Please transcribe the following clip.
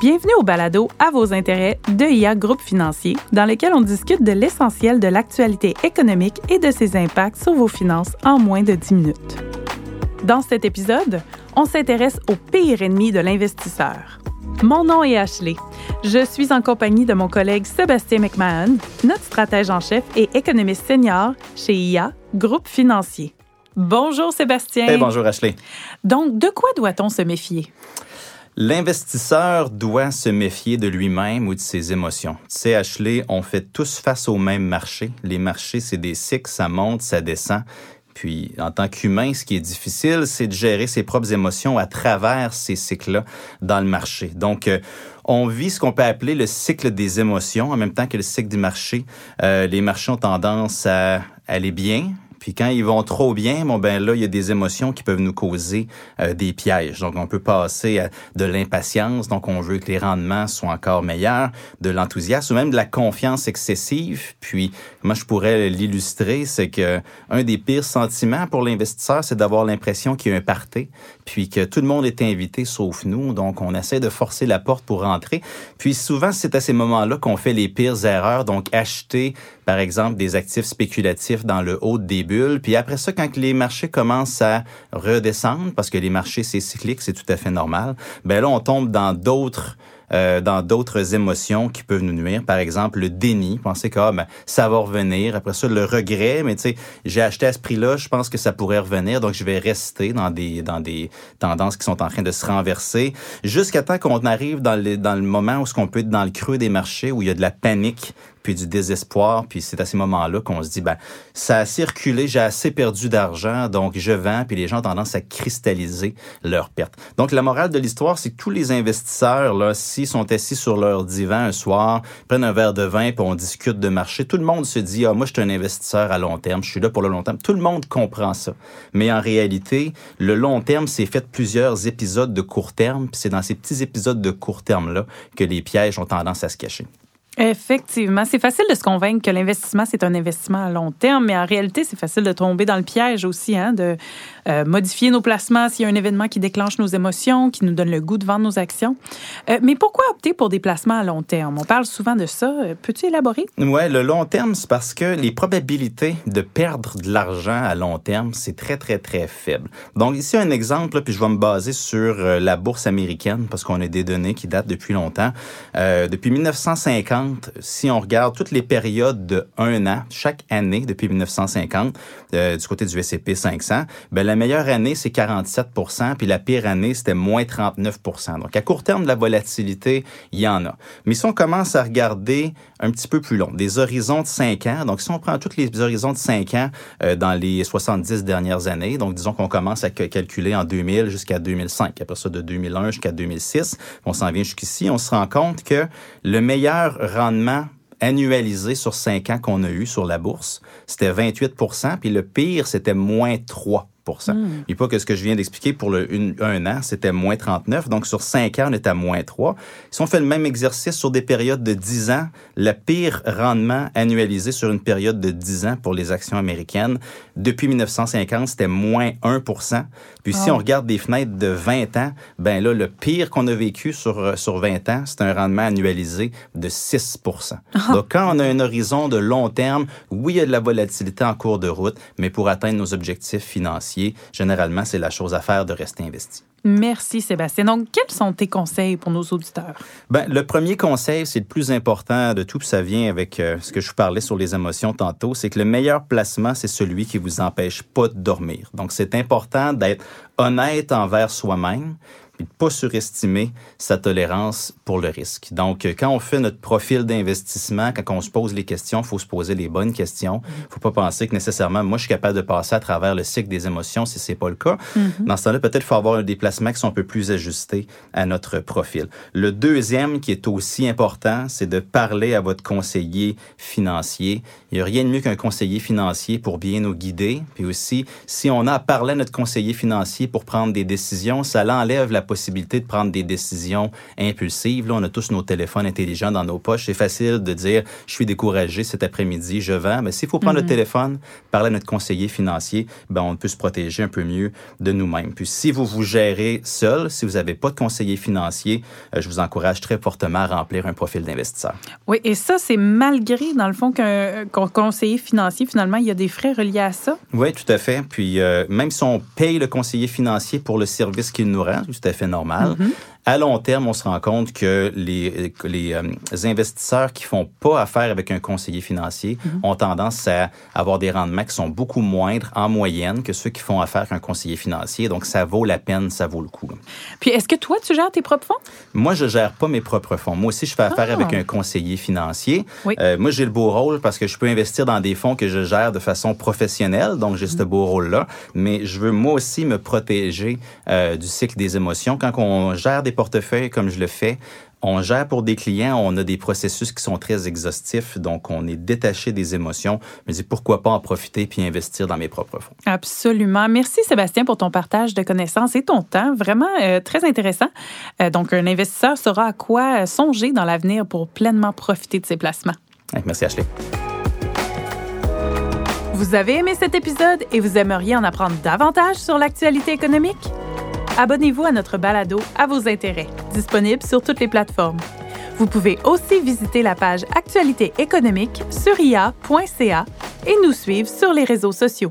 Bienvenue au balado À vos intérêts de IA Groupe Financier, dans lequel on discute de l'essentiel de l'actualité économique et de ses impacts sur vos finances en moins de 10 minutes. Dans cet épisode, on s'intéresse au pire ennemi de l'investisseur. Mon nom est Ashley. Je suis en compagnie de mon collègue Sébastien McMahon, notre stratège en chef et économiste senior chez IA Groupe Financier. Bonjour Sébastien. Hey, bonjour Ashley. Donc, de quoi doit-on se méfier? L'investisseur doit se méfier de lui-même ou de ses émotions. Tu sais, Ashley, on fait tous face au même marché. Les marchés, c'est des cycles, ça monte, ça descend. Puis, en tant qu'humain, ce qui est difficile, c'est de gérer ses propres émotions à travers ces cycles-là dans le marché. Donc, euh, on vit ce qu'on peut appeler le cycle des émotions en même temps que le cycle du marché. Euh, les marchés ont tendance à aller bien, puis quand ils vont trop bien, bon ben là, il y a des émotions qui peuvent nous causer euh, des pièges. Donc on peut passer à de l'impatience, donc on veut que les rendements soient encore meilleurs, de l'enthousiasme ou même de la confiance excessive. Puis moi je pourrais l'illustrer, c'est que un des pires sentiments pour l'investisseur, c'est d'avoir l'impression qu'il y a un party, puis que tout le monde est invité sauf nous. Donc on essaie de forcer la porte pour rentrer. Puis souvent c'est à ces moments-là qu'on fait les pires erreurs. Donc acheter par exemple des actifs spéculatifs dans le haut des Puis après ça, quand les marchés commencent à redescendre, parce que les marchés, c'est cyclique, c'est tout à fait normal, ben là, on tombe dans d'autres euh, dans d'autres émotions qui peuvent nous nuire. Par exemple, le déni, penser que ah, ben, ça va revenir. Après ça, le regret, mais tu sais, j'ai acheté à ce prix-là, je pense que ça pourrait revenir, donc je vais rester dans des dans des tendances qui sont en train de se renverser. Jusqu'à temps qu'on arrive dans le dans le moment où ce qu'on peut être dans le creux des marchés où il y a de la panique puis du désespoir, puis c'est à ces moments-là qu'on se dit ben ça a circulé, j'ai assez perdu d'argent, donc je vends, puis les gens ont tendance à cristalliser leurs pertes. Donc la morale de l'histoire, c'est que tous les investisseurs là, si sont assis sur leur divan un soir, prennent un verre de vin, puis on discute de marché, tout le monde se dit, ah, moi, je suis un investisseur à long terme, je suis là pour le long terme. Tout le monde comprend ça. Mais en réalité, le long terme, c'est fait plusieurs épisodes de court terme, puis c'est dans ces petits épisodes de court terme-là que les pièges ont tendance à se cacher. Effectivement, c'est facile de se convaincre que l'investissement, c'est un investissement à long terme, mais en réalité, c'est facile de tomber dans le piège aussi, hein, de euh, modifier nos placements s'il y a un événement qui déclenche nos émotions, qui nous donne le goût de vendre nos actions. Euh, mais pourquoi opter pour des placements à long terme? On parle souvent de ça. Euh, peux-tu élaborer? Oui, le long terme, c'est parce que les probabilités de perdre de l'argent à long terme, c'est très, très, très faible. Donc ici, un exemple, puis je vais me baser sur la bourse américaine, parce qu'on a des données qui datent depuis longtemps. depuis 1950, si on regarde toutes les périodes de un an, chaque année depuis 1950, euh, du côté du S&P 500, ben la meilleure année, c'est 47% puis la pire année, c'était moins 39% Donc, à court terme, de la volatilité, il y en a. Mais si on commence à regarder un petit peu plus long, des horizons de 5 ans, donc si on prend tous les horizons de 5 ans euh, dans les 70 dernières années, donc disons qu'on commence à calculer en 2000 jusqu'à 2005, après ça de 2001 jusqu'à 2006, on s'en vient jusqu'ici, on se rend compte que le meilleur rendement annualisé sur cinq ans qu'on a eu sur la bourse, c'était 28% puis le pire, c'était moins 3 Mm. Et pas que ce que je viens d'expliquer pour le, un an, c'était moins 39. Donc, sur 5 ans, on est à moins 3. Si on fait le même exercice sur des périodes de 10 ans, le pire rendement annualisé sur une période de 10 ans pour les actions américaines, depuis 1950, c'était moins 1 Puis si ah. on regarde des fenêtres de 20 ans, ben là, le pire qu'on a vécu sur, euh, sur 20 ans, c'est un rendement annualisé de 6 ah. Donc, quand on a un horizon de long terme, oui, il y a de la volatilité en cours de route, mais pour atteindre nos objectifs financiers, généralement, c'est la chose à faire de rester investi. Merci Sébastien. Donc, quels sont tes conseils pour nos auditeurs? Ben, le premier conseil, c'est le plus important de tout, puis ça vient avec euh, ce que je vous parlais sur les émotions tantôt, c'est que le meilleur placement, c'est celui qui vous empêche pas de dormir. Donc, c'est important d'être honnête envers soi-même, et de pas surestimer sa tolérance pour le risque. Donc, quand on fait notre profil d'investissement, quand on se pose les questions, il faut se poser les bonnes questions. Il faut pas penser que nécessairement, moi, je suis capable de passer à travers le cycle des émotions si c'est pas le cas. Mm-hmm. Dans ce temps-là, peut-être faut avoir des placements qui sont un peu plus ajustés à notre profil. Le deuxième, qui est aussi important, c'est de parler à votre conseiller financier. Il n'y a rien de mieux qu'un conseiller financier pour bien nous guider. Puis aussi, si on a à parler à notre conseiller financier pour prendre des décisions, ça l'enlève la possibilité de prendre des décisions impulsives. Là, on a tous nos téléphones intelligents dans nos poches. C'est facile de dire, je suis découragé cet après-midi, je vends. Mais s'il faut prendre le mhm. téléphone, parler à notre conseiller financier, ben, on peut se protéger un peu mieux de nous-mêmes. Puis si vous vous gérez seul, si vous n'avez pas de conseiller financier, euh, je vous encourage très fortement à remplir un profil d'investisseur. Oui, et ça, c'est malgré, dans le fond, qu'un conseiller financier, finalement, il y a des frais reliés à ça? Oui, tout à fait. Puis euh, même si on paye le conseiller financier pour le service qu'il nous rend, tout à fait normal, mm-hmm. À long terme, on se rend compte que les, les euh, investisseurs qui font pas affaire avec un conseiller financier mhm. ont tendance à avoir des rendements qui sont beaucoup moindres en moyenne que ceux qui font affaire avec un conseiller financier. Donc, ça vaut la peine, ça vaut le coup. Puis, est-ce que toi, tu gères tes propres fonds? Moi, je gère pas mes propres fonds. Moi aussi, je fais affaire avec ah. un conseiller financier. Euh, moi, j'ai le beau rôle parce que je peux investir dans des fonds que je gère de façon professionnelle. Donc, j'ai ce mhm. beau rôle-là. Mais je veux moi aussi me protéger euh, du cycle des émotions. Quand on gère des comme je le fais, on gère pour des clients, on a des processus qui sont très exhaustifs, donc on est détaché des émotions. Mais pourquoi pas en profiter puis investir dans mes propres fonds. Absolument. Merci Sébastien pour ton partage de connaissances et ton temps, vraiment euh, très intéressant. Euh, donc un investisseur saura à quoi songer dans l'avenir pour pleinement profiter de ses placements. Merci Ashley. Vous avez aimé cet épisode et vous aimeriez en apprendre davantage sur l'actualité économique? Abonnez-vous à notre balado à vos intérêts, disponible sur toutes les plateformes. Vous pouvez aussi visiter la page Actualité économique sur ia.ca et nous suivre sur les réseaux sociaux.